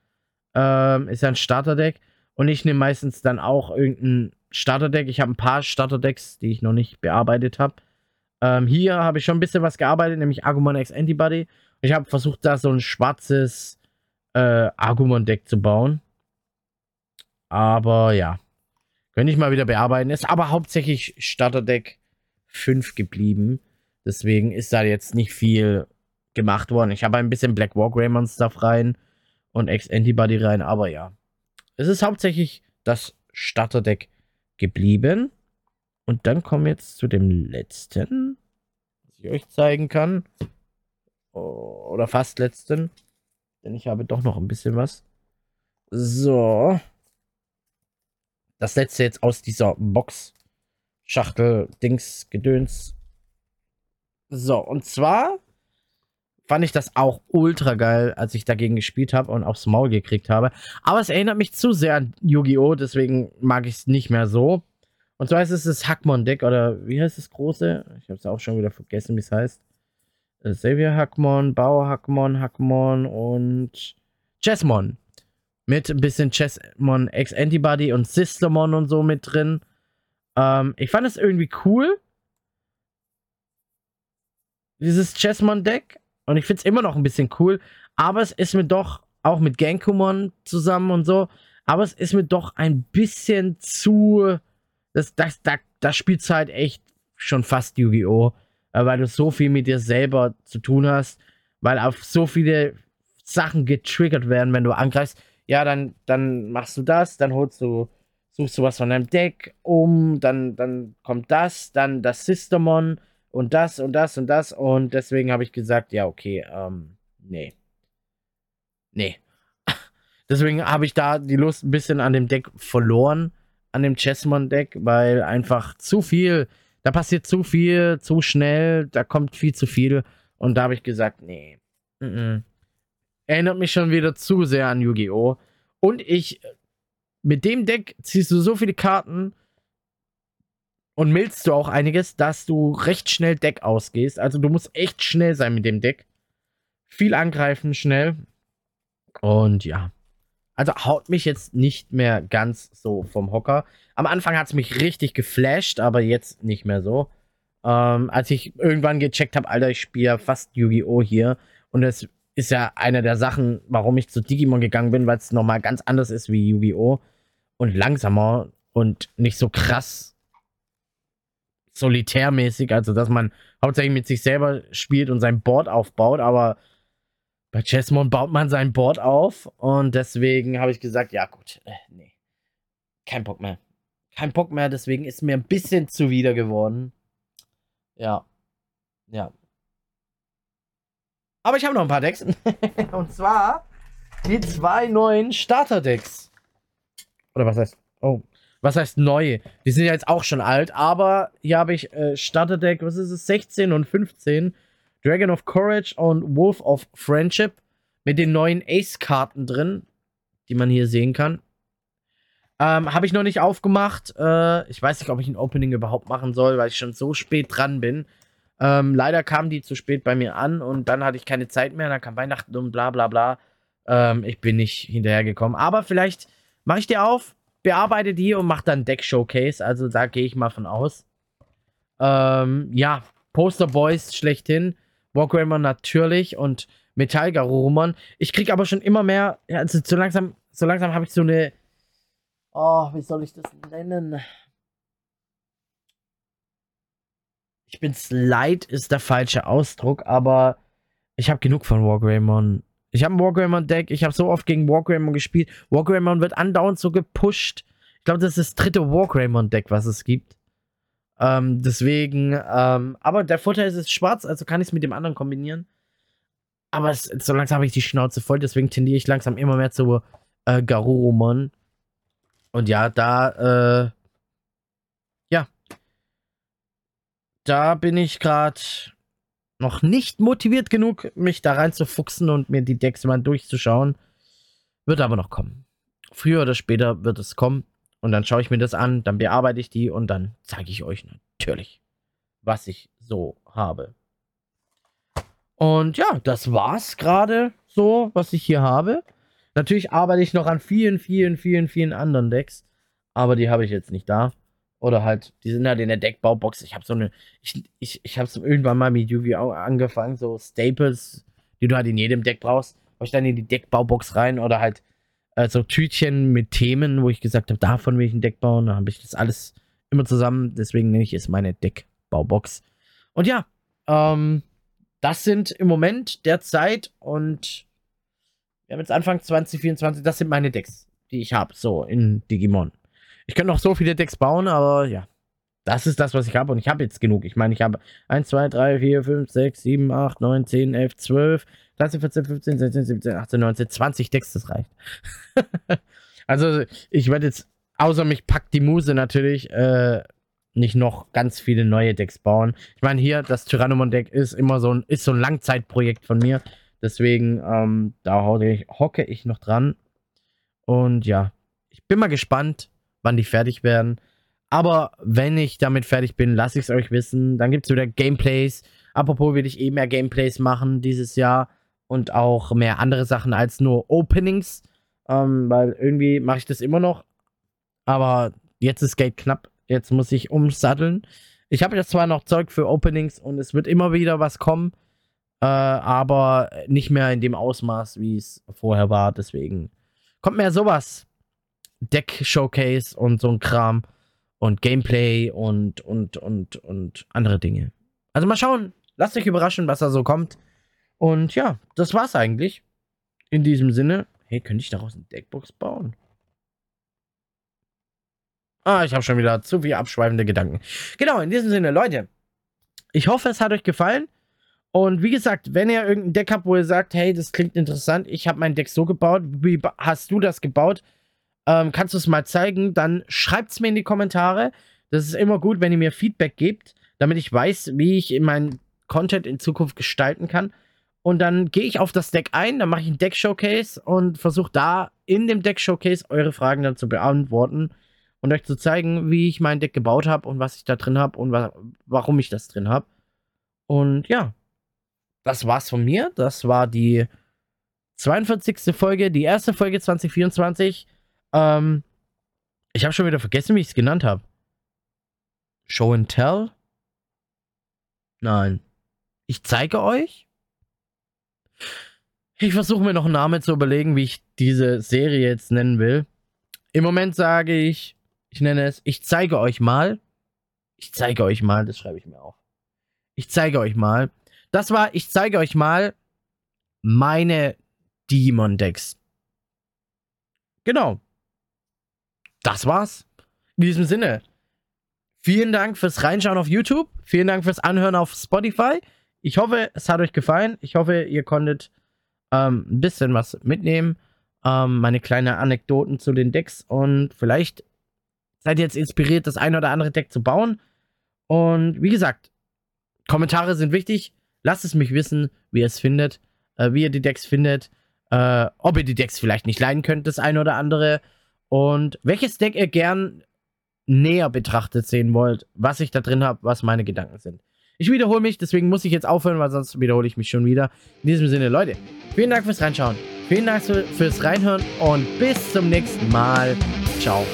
Ähm, ist ja ein Starterdeck. Und ich nehme meistens dann auch irgendein Starterdeck. Ich habe ein paar Starterdecks, die ich noch nicht bearbeitet habe. Ähm, hier habe ich schon ein bisschen was gearbeitet, nämlich Agumon X Antibody. Ich habe versucht, da so ein schwarzes äh, Agumon-Deck zu bauen. Aber ja. Könnte ich mal wieder bearbeiten. Ist aber hauptsächlich Starterdeck 5 geblieben. Deswegen ist da jetzt nicht viel gemacht worden. Ich habe ein bisschen Black War Greymon Stuff rein und X-Antibody rein, aber ja. Es ist hauptsächlich das Starterdeck geblieben. Und dann kommen wir jetzt zu dem letzten, was ich euch zeigen kann. Oder fast letzten. Denn ich habe doch noch ein bisschen was. So. Das letzte jetzt aus dieser Box. Schachtel, Dings, Gedöns. So, und zwar fand ich das auch ultra geil, als ich dagegen gespielt habe und aufs Maul gekriegt habe. Aber es erinnert mich zu sehr an Yu-Gi-Oh!, deswegen mag ich es nicht mehr so. Und zwar ist es das Hackmon-Deck, oder wie heißt das große? Ich habe es auch schon wieder vergessen, wie es heißt. Äh, Xavier Hackmon, Bauer Hackmon, Hackmon und Chessmon. Mit ein bisschen Chessmon X-Antibody und Systemon und so mit drin. Ähm, ich fand es irgendwie cool. Dieses Chessmon-Deck. Und ich finde es immer noch ein bisschen cool. Aber es ist mir doch auch mit Gankumon zusammen und so. Aber es ist mir doch ein bisschen zu das, das, das, das spielst halt echt schon fast Yu-Gi-Oh! Äh, weil du so viel mit dir selber zu tun hast, weil auf so viele Sachen getriggert werden, wenn du angreifst. Ja, dann, dann machst du das, dann holst du, suchst du was von deinem Deck um, dann, dann kommt das, dann das Systemon und das und das und das und deswegen habe ich gesagt, ja, okay, ähm, nee. Nee. (laughs) deswegen habe ich da die Lust ein bisschen an dem Deck verloren an dem Chessmon-Deck, weil einfach zu viel, da passiert zu viel, zu schnell, da kommt viel zu viel. Und da habe ich gesagt, nee. Mm -mm. Erinnert mich schon wieder zu sehr an Yu-Gi-Oh! Und ich, mit dem Deck ziehst du so viele Karten und millst du auch einiges, dass du recht schnell Deck ausgehst. Also du musst echt schnell sein mit dem Deck. Viel angreifen, schnell. Und ja. Also haut mich jetzt nicht mehr ganz so vom Hocker. Am Anfang hat es mich richtig geflasht, aber jetzt nicht mehr so. Ähm, als ich irgendwann gecheckt habe, Alter, ich spiele fast Yu-Gi-Oh! hier. Und das ist ja eine der Sachen, warum ich zu Digimon gegangen bin, weil es nochmal ganz anders ist wie Yu-Gi-Oh! Und langsamer und nicht so krass solitärmäßig. Also, dass man hauptsächlich mit sich selber spielt und sein Board aufbaut, aber bei Chessmon baut man sein Board auf und deswegen habe ich gesagt, ja gut, äh, nee, kein Bock mehr. Kein Bock mehr, deswegen ist mir ein bisschen zuwider geworden. Ja, ja. Aber ich habe noch ein paar Decks. (laughs) und zwar die zwei neuen Starter-Decks. Oder was heißt, oh, was heißt neu? Die sind ja jetzt auch schon alt, aber hier habe ich äh, Starter-Deck, was ist es, 16 und 15 Dragon of Courage und Wolf of Friendship mit den neuen Ace-Karten drin, die man hier sehen kann. Ähm, Habe ich noch nicht aufgemacht. Äh, ich weiß nicht, ob ich ein Opening überhaupt machen soll, weil ich schon so spät dran bin. Ähm, leider kam die zu spät bei mir an und dann hatte ich keine Zeit mehr. Dann kam Weihnachten und bla bla bla. Ähm, ich bin nicht hinterhergekommen. Aber vielleicht mache ich dir auf, bearbeite die und mache dann Deck-Showcase. Also da gehe ich mal von aus. Ähm, ja, Poster Boys schlechthin. Wargrammer natürlich und Roman. Ich krieg aber schon immer mehr, also so langsam, so langsam habe ich so eine, oh, wie soll ich das nennen? Ich bin's leid, ist der falsche Ausdruck, aber ich habe genug von Wargreymon. Ich habe ein Wargreymon-Deck, ich habe so oft gegen Wargreymon gespielt. Wargreymon wird andauernd so gepusht. Ich glaube, das ist das dritte Wargreymon-Deck, was es gibt. Ähm, deswegen, ähm, aber der Vorteil ist, es ist schwarz, also kann ich es mit dem anderen kombinieren. Aber es, so langsam habe ich die Schnauze voll, deswegen tendiere ich langsam immer mehr zu äh, Garurumon. Und ja, da, äh, ja. Da bin ich gerade noch nicht motiviert genug, mich da reinzufuchsen und mir die Decks mal durchzuschauen. Wird aber noch kommen. Früher oder später wird es kommen. Und dann schaue ich mir das an, dann bearbeite ich die und dann zeige ich euch natürlich, was ich so habe. Und ja, das war's gerade so, was ich hier habe. Natürlich arbeite ich noch an vielen, vielen, vielen, vielen anderen Decks, aber die habe ich jetzt nicht da. Oder halt, die sind halt in der Deckbaubox. Ich habe so eine, ich, ich, ich habe so irgendwann mal mit Yu-Gi-Oh! angefangen, so Staples, die du halt in jedem Deck brauchst. Habe ich dann in die Deckbaubox rein oder halt äh, so Tütchen mit Themen, wo ich gesagt habe, davon will ich ein Deck bauen. Da habe ich das alles immer zusammen. Deswegen nenne ich es meine Deckbaubox. Und ja, ähm, das sind im Moment derzeit und wir haben jetzt Anfang 2024, das sind meine Decks, die ich habe, so in Digimon. Ich könnte noch so viele Decks bauen, aber ja, das ist das, was ich habe und ich habe jetzt genug. Ich meine, ich habe 1, 2, 3, 4, 5, 6, 7, 8, 9, 10, 11, 12, 13, 14, 15, 16, 17, 18, 19, 20 Decks, das reicht. (laughs) also ich werde jetzt, außer mich packt die Muse natürlich, äh, nicht noch ganz viele neue Decks bauen. Ich meine, hier, das Tyrannomon-Deck ist immer so ein, ist so ein Langzeitprojekt von mir. Deswegen, ähm, da hocke ich noch dran. Und ja, ich bin mal gespannt, wann die fertig werden. Aber wenn ich damit fertig bin, lasse ich es euch wissen. Dann gibt es wieder Gameplays. Apropos will ich eh mehr Gameplays machen dieses Jahr. Und auch mehr andere Sachen als nur Openings. Ähm, weil irgendwie mache ich das immer noch. Aber jetzt ist Geld knapp. Jetzt muss ich umsatteln. Ich habe jetzt zwar noch Zeug für Openings und es wird immer wieder was kommen, äh, aber nicht mehr in dem Ausmaß, wie es vorher war. Deswegen kommt mehr sowas. Deck-Showcase und so ein Kram und Gameplay und, und, und, und andere Dinge. Also mal schauen. Lasst euch überraschen, was da so kommt. Und ja, das war's eigentlich. In diesem Sinne. Hey, könnte ich daraus eine Deckbox bauen? Ah, ich habe schon wieder zu viel abschweifende Gedanken. Genau, in diesem Sinne, Leute. Ich hoffe, es hat euch gefallen. Und wie gesagt, wenn ihr irgendein Deck habt, wo ihr sagt, hey, das klingt interessant, ich habe mein Deck so gebaut, wie hast du das gebaut? Ähm, kannst du es mal zeigen? Dann schreibt es mir in die Kommentare. Das ist immer gut, wenn ihr mir Feedback gebt, damit ich weiß, wie ich meinen Content in Zukunft gestalten kann. Und dann gehe ich auf das Deck ein, dann mache ich ein Deck-Showcase und versuche da in dem Deck-Showcase eure Fragen dann zu beantworten und euch zu zeigen, wie ich mein Deck gebaut habe und was ich da drin habe und wa warum ich das drin habe. Und ja, das war's von mir. Das war die 42. Folge, die erste Folge 2024. Ähm, ich habe schon wieder vergessen, wie ich es genannt habe. Show and Tell? Nein. Ich zeige euch? Ich versuche mir noch einen Namen zu überlegen, wie ich diese Serie jetzt nennen will. Im Moment sage ich ich nenne es, ich zeige euch mal. Ich zeige euch mal, das schreibe ich mir auf. Ich zeige euch mal. Das war, ich zeige euch mal meine Demon-Decks. Genau. Das war's. In diesem Sinne. Vielen Dank fürs Reinschauen auf YouTube. Vielen Dank fürs Anhören auf Spotify. Ich hoffe, es hat euch gefallen. Ich hoffe, ihr konntet ähm, ein bisschen was mitnehmen. Ähm, meine kleinen Anekdoten zu den Decks. Und vielleicht seid jetzt inspiriert, das eine oder andere Deck zu bauen. Und wie gesagt, Kommentare sind wichtig. Lasst es mich wissen, wie ihr es findet, äh, wie ihr die Decks findet, äh, ob ihr die Decks vielleicht nicht leiden könnt, das eine oder andere. Und welches Deck ihr gern näher betrachtet sehen wollt, was ich da drin habe, was meine Gedanken sind. Ich wiederhole mich, deswegen muss ich jetzt aufhören, weil sonst wiederhole ich mich schon wieder. In diesem Sinne, Leute, vielen Dank fürs Reinschauen. Vielen Dank fürs Reinhören und bis zum nächsten Mal. Ciao.